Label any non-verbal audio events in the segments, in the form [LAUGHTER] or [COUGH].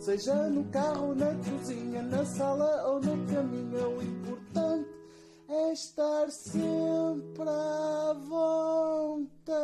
Seja no carro, na cozinha, na sala ou no caminho, o importante é estar sempre à vontade.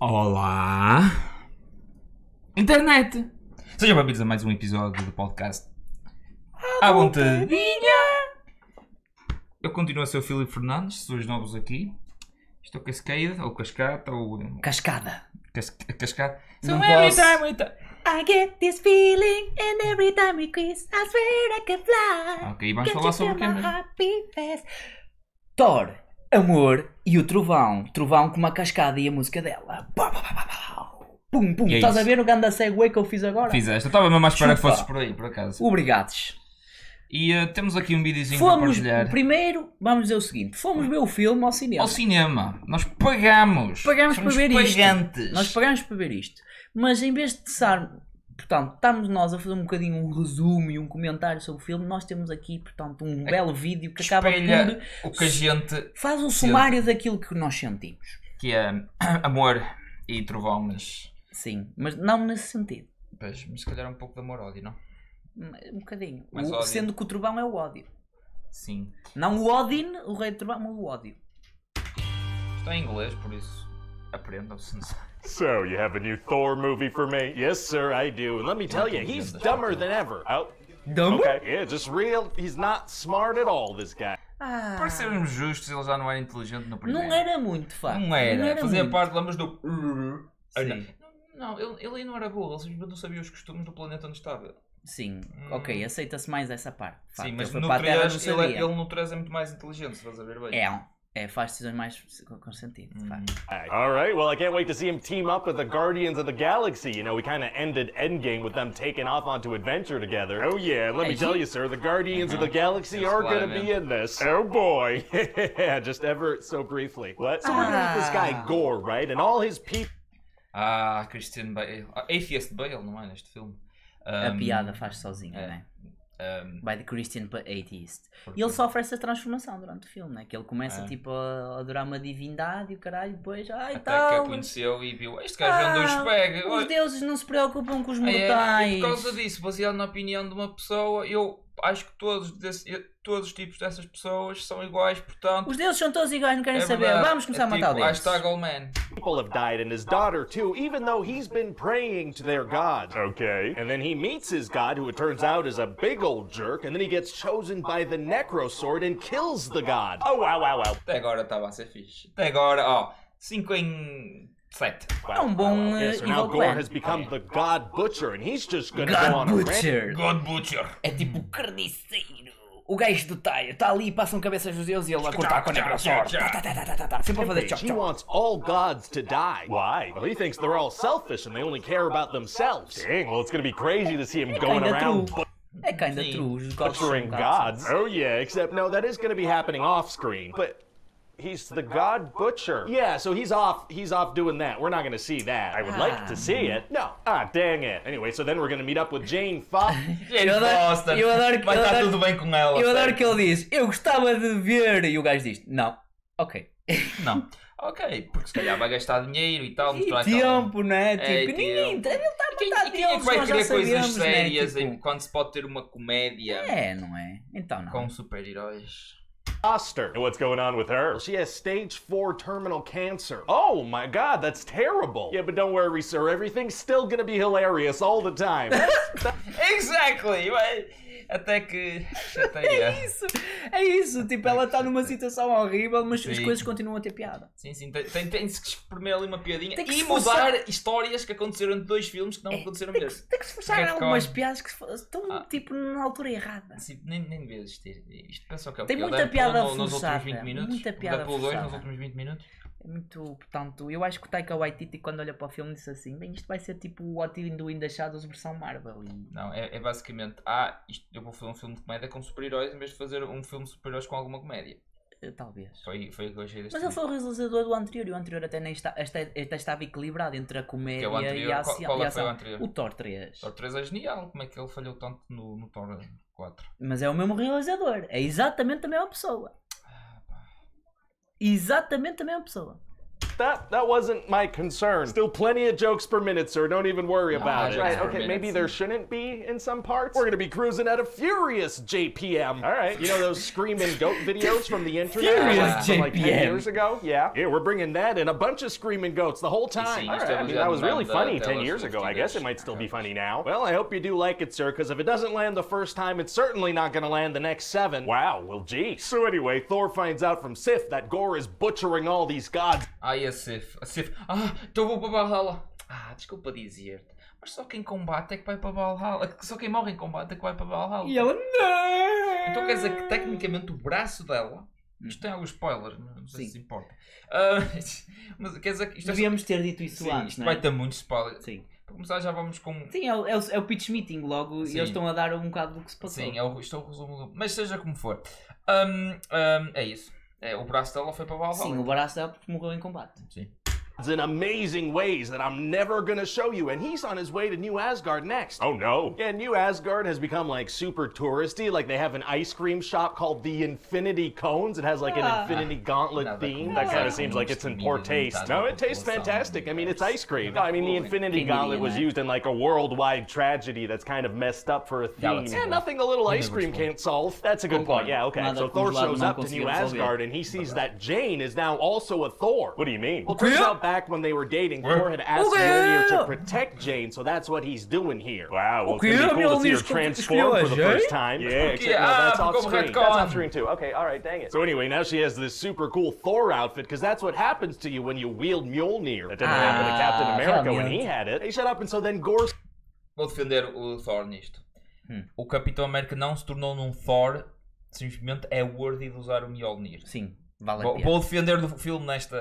Olá! Internet! Sejam bem-vindos a mais um episódio do podcast À Vontadinha! Eu continuo a ser o Filipe Fernandes, se os novos aqui. Estou cascada, ou cascata, ou Cascada. Cas cascada. Não So every posso. time we I get this feeling and every time we kiss I swear I can fly. Ok, vamos falar sobre o mesmo? beat fast? Thor, Amor e o Trovão. Trovão com uma cascada e a música dela. Pá, pá, pá, pá, pá. Pum, pum. E é Estás a isso. ver o ganda segue que eu fiz agora? Fizeste, eu estava mesmo à espera que fosses por aí, por acaso. Obrigados. E eh, temos aqui um videozinho para Fomos, partilhar. primeiro, vamos dizer o seguinte: fomos ver o filme ao cinema. Ao cinema, nós pagamos. Pagamos Somos para ver isto. pagantes. Nós pagamos para ver isto. Mas em vez de estar, portanto, estamos nós a fazer um bocadinho um resumo e um comentário sobre o filme, nós temos aqui, portanto, um belo vídeo que acaba por o que a gente faz um sumário daquilo que nós sentimos. que é [CLEARS THROAT] amor e trovão, mas, Sim, mas não nesse sentido. pois, mas se calhar um pouco de amor ódio, não? Um bocadinho. Mais O- sendo que o trovão é o ódio. Sim. Não o Odin, o rei do trovão, mas o ódio. Está em inglês, por isso aprendam se necessário. So, you have a new Thor movie for me? Yes, sir, I do. And let me tell you, he's dumber than ever. Oh, okay. Yeah, just real. He's not smart at all, this guy. Ah, Para sermos justos, ele já não era inteligente no primeiro. não era muito, de facto. Não era. Fazia muito. parte, lembras do. Sim. Não, ele, ele aí não era burro, ele simplesmente não sabia os costumes do planeta onde estava. Sim, ok, aceita-se mais essa parte. facto. Sim, mas Ele 3 não ele, ele no 3 é muito mais inteligente, se vais a ver bem. É, é, faz decisões mais com sentido, de facto. All right, well, I can't wait to see him team up with the Guardians of the Galaxy. You know, we kind of ended Endgame with them taking off onto adventure together. Oh, yeah, let me tell you, sir, the Guardians of the Galaxy are going to be in this. Oh, boy. [LAUGHS] Just ever so briefly. What? So we're going to meet this guy, Gore, right? And all his people. Ah, Christian Bale. Ah, Atheist Bale, não é? Neste filme. A Um, piada faz sozinha, é. né? um, By the Christian Atheist. Porque- E ele sofre essa transformação durante o filme, né? Que ele começa É. tipo a adorar uma divindade e o caralho, depois, ai até que a tal. conheceu e viu. Este gajo anda os pega. Ah, os deuses não se preocupam com os É, e mortais. por causa disso, baseado na opinião de uma pessoa, eu acho que todos, desse- todos os tipos dessas pessoas são iguais, portanto. Os deuses são todos iguais, não querem é saber. verdade. Vamos começar é a matar tipo, o deus. Hashtag all man. people have died and his daughter too, even though he's been praying to their god. Okay. And then he meets his god, who it turns out is a big old jerk, and then he gets chosen by the Necro Sword and kills the god. Oh, wow, wow, wow. Até agora estava a ser fixe. Até agora, ó, 5 em 7. É um bom so now evil Gore clan. has become the god butcher, and he's just gonna go on God a rant. Butcher. God Butcher. É tipo carniceiro. O gajo do Taio está ali, passam cabeças dos deuses e ele a cortar com a necrosword. Tá, tá, tá, Sempre a fazer chop He wants all gods to die. Why? Well, he thinks they're all selfish and they only care about themselves. Dang, well, it's gonna be crazy to see him going Kinda around true. É kinda Sim. true. Os gods são butchering gods. Oh yeah, except no, that is going to be happening off screen. But he's the god butcher. Yeah, so he's off. He's off doing that. We're not going to see that. I would like to see it. No. Ah, dang it. Anyway, so then we're going to meet up with Jane Fox. [LAUGHS] Jane Eu adoro- Foster. eu adoro que- Vai eu estar adoro- tudo bem com ela. Eu adoro que ele diz, eu gostava de ver, e o gajo diz, não, ok. [LAUGHS] Não. Ok, porque se calhar vai gastar dinheiro e tal. E mostrar aquela- tempo, né? É, Tipo, ninguém, tempo. ele está a E quem, matar e quem é que vai querer coisas sabemos, né? sérias Tipo, em- quando se pode ter uma comédia É, não é? Então não. com super-heróis? Foster. And what's going on with her? Well, she has stage four terminal cancer. Oh my god, that's terrible. Yeah, but don't worry, sir. Everything's still going to be hilarious all the time. [LAUGHS] Exactly! Até que. É é. isso, é isso. Tipo, ela está numa situação horrível, mas as Sim. coisas continuam a ter piada. Sim, sim, tem, tem, tem-se que espremer ali uma piadinha Tem que e mudar forçar. histórias que aconteceram entre dois filmes que não aconteceram Tem que, mesmo. tem que se forçar algumas piadas que estão, Ah. tipo, na altura errada. Assim, nem, nem devia existir. Isto pensam que é o Tem? O muita piada no- nos forçada, últimos 20 minutos? muita O piada Deadpool 2 nos últimos 20 minutos? É muito, portanto, eu acho que o Taika Waititi quando olha para o filme disse assim, bem, isto vai ser tipo o What in the In the Shadows versão Marvel. E... Não, é, é basicamente, ah, isto, eu vou fazer um filme de comédia com super-heróis em vez de fazer um filme de super-heróis com alguma comédia. eh, Talvez. Foi, foi o que eu achei deste Mas ele foi o realizador do anterior e o anterior até, nem está, até, até estava equilibrado entre a comédia é o anterior? e a Qual- ação. qual que foi o anterior? O Thor 3. Thor 3 é genial, como é que ele falhou tanto no, no Thor 4? Mas é o mesmo realizador. É exatamente a mesma pessoa. Exatamente a mesma pessoa. That that wasn't my concern. Still plenty of jokes per minute, sir. Don't even worry about it. Right, okay, maybe there shouldn't be in some parts. We're gonna be cruising at a furious JPM. All right, you know those screaming goat videos from the internet Furious like, from like 10 JPM. years ago? Yeah. Yeah, we're bringing that and a bunch of screaming goats the whole time. sim, All isto right, é I mean, that was really banda funny 10 years Swift ago. I guess it might still be funny now. Well, I hope you do like it, sir, because if it doesn't land the first time, it's certainly not gonna land the next seven. Wow, well, gee. So anyway, Thor finds out from Sif that Gore is butchering all these gods. Ai, a Sif. A Sif. Ah, então vou para Valhalla. Ah, desculpa dizer-te. Mas só quem combate é que vai para Valhalla. Só quem morre em combate é que vai para Valhalla. E ela não. Então quer dizer que tecnicamente o braço dela. Isto tem alguns spoilers, não sei Sim. se importa. Ah, [LAUGHS] mas quer dizer que isto é só- Devíamos ter dito isso Sim, antes, isto não vai é? ter muitos spoilers. Sim. Para começar, já vamos com. Sim, é o, é o- é o pitch meeting logo Sim. e eles estão a dar um bocado do que se passou. Sim, é o, isto é o resumo do. Mas seja como for. Ahm, ahm, é isso. É, o braço dela foi para Valhalla. Sim, o baraço dela porque morreu em combate. Sim. In amazing ways that I'm never gonna show you, and he's on his way to New Asgard next. Oh no. Yeah, New Asgard has become like super touristy. Like they have an ice cream shop called the Infinity Cones. It has like an. Infinity Gauntlet Nada theme. como That kind of seems like it's in poor taste. No, it tastes fantastic. I mean, it's ice cream. universo. I mean, the Infinity Gauntlet was used in like a worldwide tragedy that's kind of messed up for a theme. Galaxy Yeah, nothing a little ice cream can't solve. That's a good point. Yeah, okay. So Thor shows up to New. Asgard and he sees that Jane is now also a Thor. What do you mean? Well, turns out back when they were dating, What? Thor had asked O quê? Mjolnir to protect Jane, so that's what he's doing here. Wow, well, O quê? it's gonna be cool to see her transform for the escolheu first time. Yeah, Porque, except no, ah, that's off screen. That's off screen too. Okay, all right, dang it. So anyway, now she has this super cool Thor outfit because that's what happens to you when you wield Mjolnir. That didn't happen to Captain Ah, America when he had it. He shut up. And so then Gore Vou defender o Thor nisto. Hum. O Capitão América não se tornou num Thor, simplesmente é worthy de usar o Mjolnir. Sim, vale a Vou, pena. vou defender do filme nesta.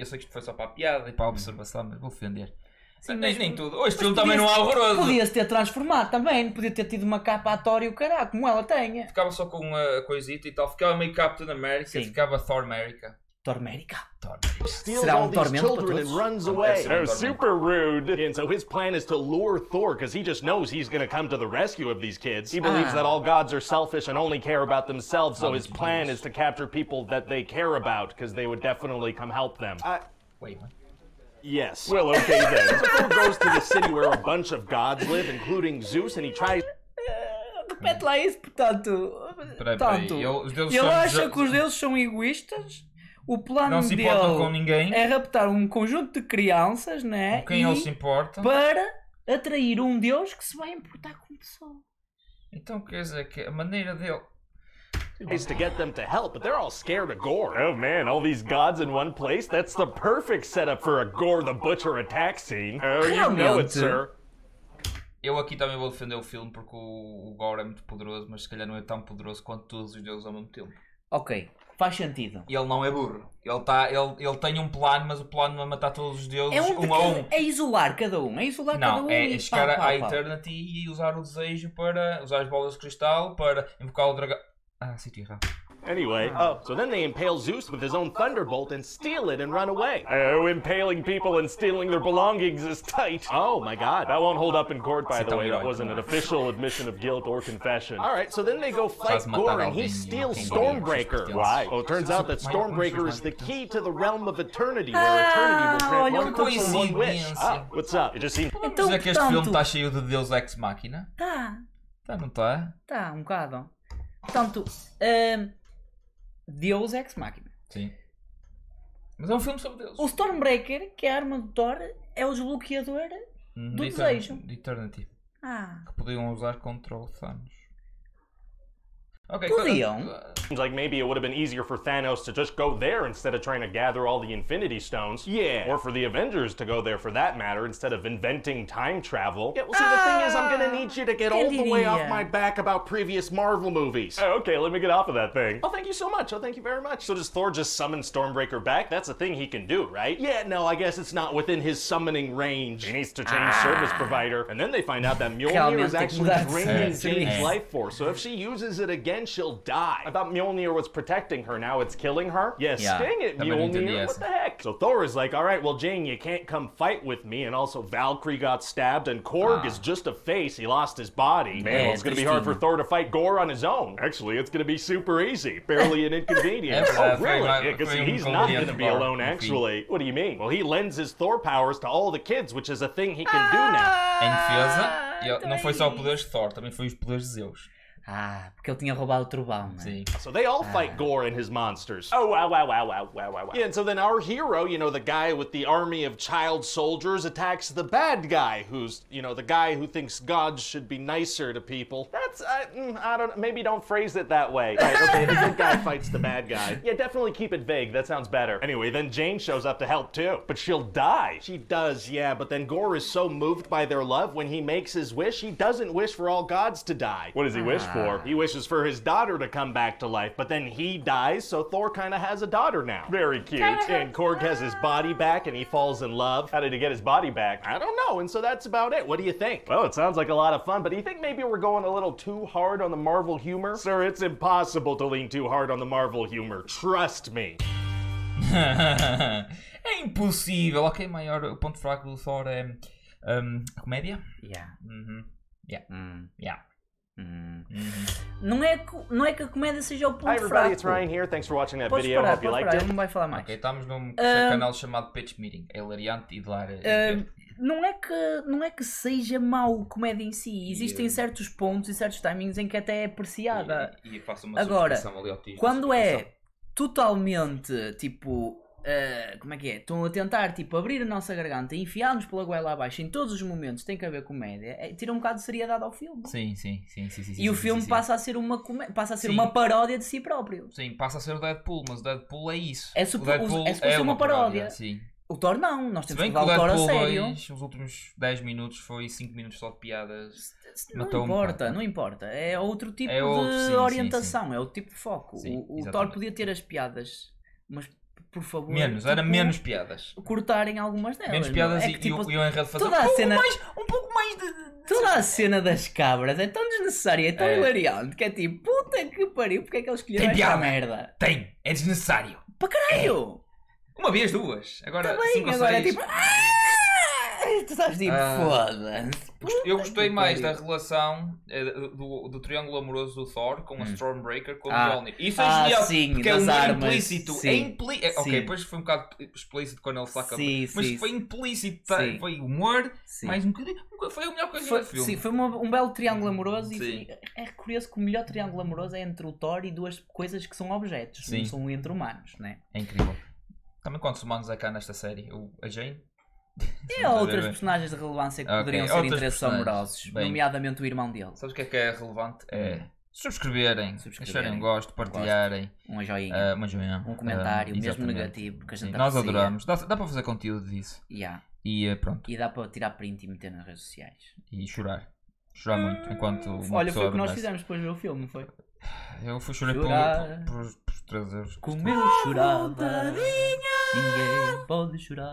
Eu sei que isto foi só para a piada e para a observação, mas vou defender. Sim, nem, mas- nem tudo. Este filme Mas também não é podia-se- horroroso. Podia-se ter transformado também, podia ter tido uma capa atória e o caralho, como ela tem. Ficava só com a coisita e tal. Ficava meio Captain America, Sim. ficava Thor America. Tormérica. Thor America. steals Será all um these tormento para children and todos? runs Um away. péssimo Oh, super rude. And so his plan is to lure Thor because he just knows he's going to come to the rescue of these kids. He believes Ah. that all gods are selfish and only care about themselves, so his Knowledge plan is- is to capture people that they care about because they would definitely come help them. Uh, Wait, what? yes. Well, okay then. [LAUGHS] Thor goes to the city where a bunch of gods live, including Zeus, and he tries Repete lá isso, portanto. Peraí, portanto, peraí, ele- os deuses ele são- acha que os deuses são egoístas. O plano Não se dele com ninguém. é raptar um conjunto de crianças, né? Com quem e ele se importa. para atrair um deus que se vai importar com pessoas. Então quer dizer que a maneira dele. is to get them to help, but they're all scared of Gore. Oh man, all these gods in one place? That's the perfect setup for a Gore the Butcher attack scene. Oh, you know it, sir. Eu aqui também vou defender o filme porque o, o Gore é muito poderoso, mas se calhar não é tão poderoso quanto todos os deuses ao mesmo tempo. Ok, faz sentido. E ele não é burro. Ele, tá, ele, ele tem um plano, mas o plano não é matar todos os deuses É, um um a cada- um. é isolar cada um, é isolar cada Não, um. é e chegar pá, pá, à. Eternity e usar o desejo para usar as bolas de cristal para invocar o dragão. Ah, tinha errado. Anyway, oh, so then they impale Zeus with his own thunderbolt and steal it and run away. Oh, impaling people and stealing their belongings is tight. Oh my god. That won't hold up in court, by the way. That wasn't an official admission of guilt or confession. Alright, so then they go fight Faz Gore and he steals Stormbreaker. direitos Why? pertences. Well, it turns out that Stormbreaker is the key to the realm of eternity, Ah, where eternity will grant one person one wish. Ah, what's up? It just seems Então, Dizer que este filme portanto, está cheio de Deus Ex Machina? Tá, Tá, não está? tá, um bocado. Portanto, hum, Deus Ex Machina. Sim. Mas é um filme sobre Deus. O Stormbreaker, que é a arma do Thor, é o desbloqueador. Uhum, do de desejo. De Eternity. Ah, Que podiam usar contra o Thanos. Ok, Podiam. Seems like maybe it would have been easier for Thanos to just go there instead of trying to gather all the Infinity Stones. Yeah. Or for the Avengers to go there for that matter instead of inventing time travel. Yeah, well, see, the thing is, I'm gonna need you to get all the way off my back about previous Marvel movies. Oh, okay, let me get off of that thing. Oh, thank you so much. Oh, thank you very much. So does Thor just summon Stormbreaker back? That's a thing he can do, right? Yeah, no, I guess it's not within his summoning range. He needs to change service provider. And then they find out that Mjolnir is actually that's- draining Jane's life force. So if she uses it again, then she'll die. I thought Mjolnir was protecting her. Now it's killing her. Yes, Yeah. sting it, Também não entendi Mjolnir. essa. What the heck? So Thor is like, all right, well, Jane, you can't come fight with me. And also, Valkyrie got stabbed, and Korg Ah. is just a face. He lost his body. Man, É, it's gonna be hard for. Thor to fight Gore on his own. Actually, it's gonna be super easy. Barely an inconvenience. [LAUGHS] É, oh, really? foi- Yeah, because um he's not gonna be alone, enfim. actually. What do you mean? Well, he lends his Thor powers to all the kids, which is a thing he can do now. Em defesa, Ah, não foi só também. poderes de Thor, também foi os poderes de Zeus. Ah, porque ele tinha roubado o trovão, né? Sim. So they all fight Gore and his monsters. Oh, wow, wow, wow, wow, wow, wow, wow. Yeah, and so then our hero, you know, the guy with the army of child soldiers, attacks the bad guy, who's, you know, the guy who thinks gods should be nicer to people. That's, I, mm, I don't, maybe don't phrase it that way. Right, okay, the good guy fights the bad guy. [LAUGHS] Yeah, definitely keep it vague. That sounds better. Anyway, then Jane shows up to help too, but she'll die. She does, yeah, but then Gore is so moved by their love when he makes his wish, he doesn't wish for all gods to die. What does he wish for? He wishes for his daughter to come back to life, but then he dies, so Thor kind of has a daughter now. Very cute. And Korg has his body back and he falls in love. How did he get his body back? I don't know, and so that's about it. What do you think? Well, it sounds like a lot of fun, but do you think maybe we're going a little too hard on the Marvel humor? Sir, it's impossible to lean too hard on the Marvel humor. Trust me. [LAUGHS] é impossível. Ok, maior, o ponto fraco do Thor é hum, a comédia. Yeah. Uhum. Hum, Yeah. hum. Uhum. Não, é que, não é que a comédia seja o ponto Hi, everybody, it's fraco. Ryan here. Thanks for watching that Podes video. parar, Hope you liked parar, it. ele não vai falar mais. Ok, estamos num Ah. canal chamado Pitch Meeting. É hilariante e de lá. Ah, não, é que, não é que seja mau comédia em si. Existem certos pontos e certos timings em que até é apreciada. E, e faço uma Agora, ali Quando é totalmente tipo. ah, como é que é? Estão a tentar tipo abrir a nossa garganta e enfiar-nos pela goela abaixo em todos os momentos, tem que haver comédia, é, tira um bocado de seriedade ao filme. Sim, sim, sim, sim, sim. e sim, o filme sim, passa a ser uma passa a ser uma paródia de si próprio. Sim, passa a ser o Deadpool, mas o Deadpool é isso. É Deadpool é suposto ser uma paródia. Sim. O Thor não, nós temos que levar o Thor a sério. 2, os últimos 10 minutos foi 5 minutos só de piadas. Não importa, não importa. É outro tipo É outro, de sim, sim, orientação, é outro tipo de foco. Sim, o o Thor podia ter as piadas, mas por favor, Menos, era tipo, menos piadas. cortarem algumas delas. Menos não? piadas é e, que, tipo, e o, e o enredo fazer toda um a pouco cena- mais, um pouco mais de... de- Toda a cena das cabras é tão desnecessária, é tão É. hilariante que é tipo, puta que pariu, porque é que eles escolheram esta piada. merda? Tem, é desnecessário. Para caralho! Uma vez, duas. Agora, bem, cinco ou agora é seis. tipo. "Ah!" Tu estás tipo, Ah. foda-se. Eu gostei que mais da pariu. relação eh, do, do triângulo amoroso do Thor com a Stormbreaker com o Hum. Ah. Mjolnir. Isso é Ah, genial, sim, porque é das um armas, implícito. sim. É impli... é, ok, Sim. depois foi um bocado explícito quando ele saca Sim, mas sim. foi implícito, tá? Sim. foi humor, Sim. mais um bocadinho. Foi a melhor coisa Foi, do filme. sim, foi uma- um belo triângulo amoroso e Sim. é curioso que o melhor triângulo amoroso é entre o Thor e duas coisas que são objetos, Sim. não são entre humanos, né? É incrível. Também quantos humanos é cá nesta série? O, a Jane? E [LAUGHS] há outras personagens de relevância que Ok, poderiam ser outras interesses amorosos, Bem. nomeadamente o irmão dele. Sabes o que é que é relevante? É subscreverem, Subscreverem. deixarem um gosto, partilharem, Uma joinha, ah, uma joinha. um comentário, ah, mesmo negativo, que a gente Sim, Nós adoramos. Dá, dá para fazer conteúdo disso. Yeah. E eh, pronto. E dá para tirar print e meter nas redes sociais. E chorar. Chorar muito enquanto. Olha, foi o que nós fizemos depois de ver o filme, não foi? Eu fui chorar Chorar. por, por, por, por 3 euros. Como eu chorava, ninguém pode chorar.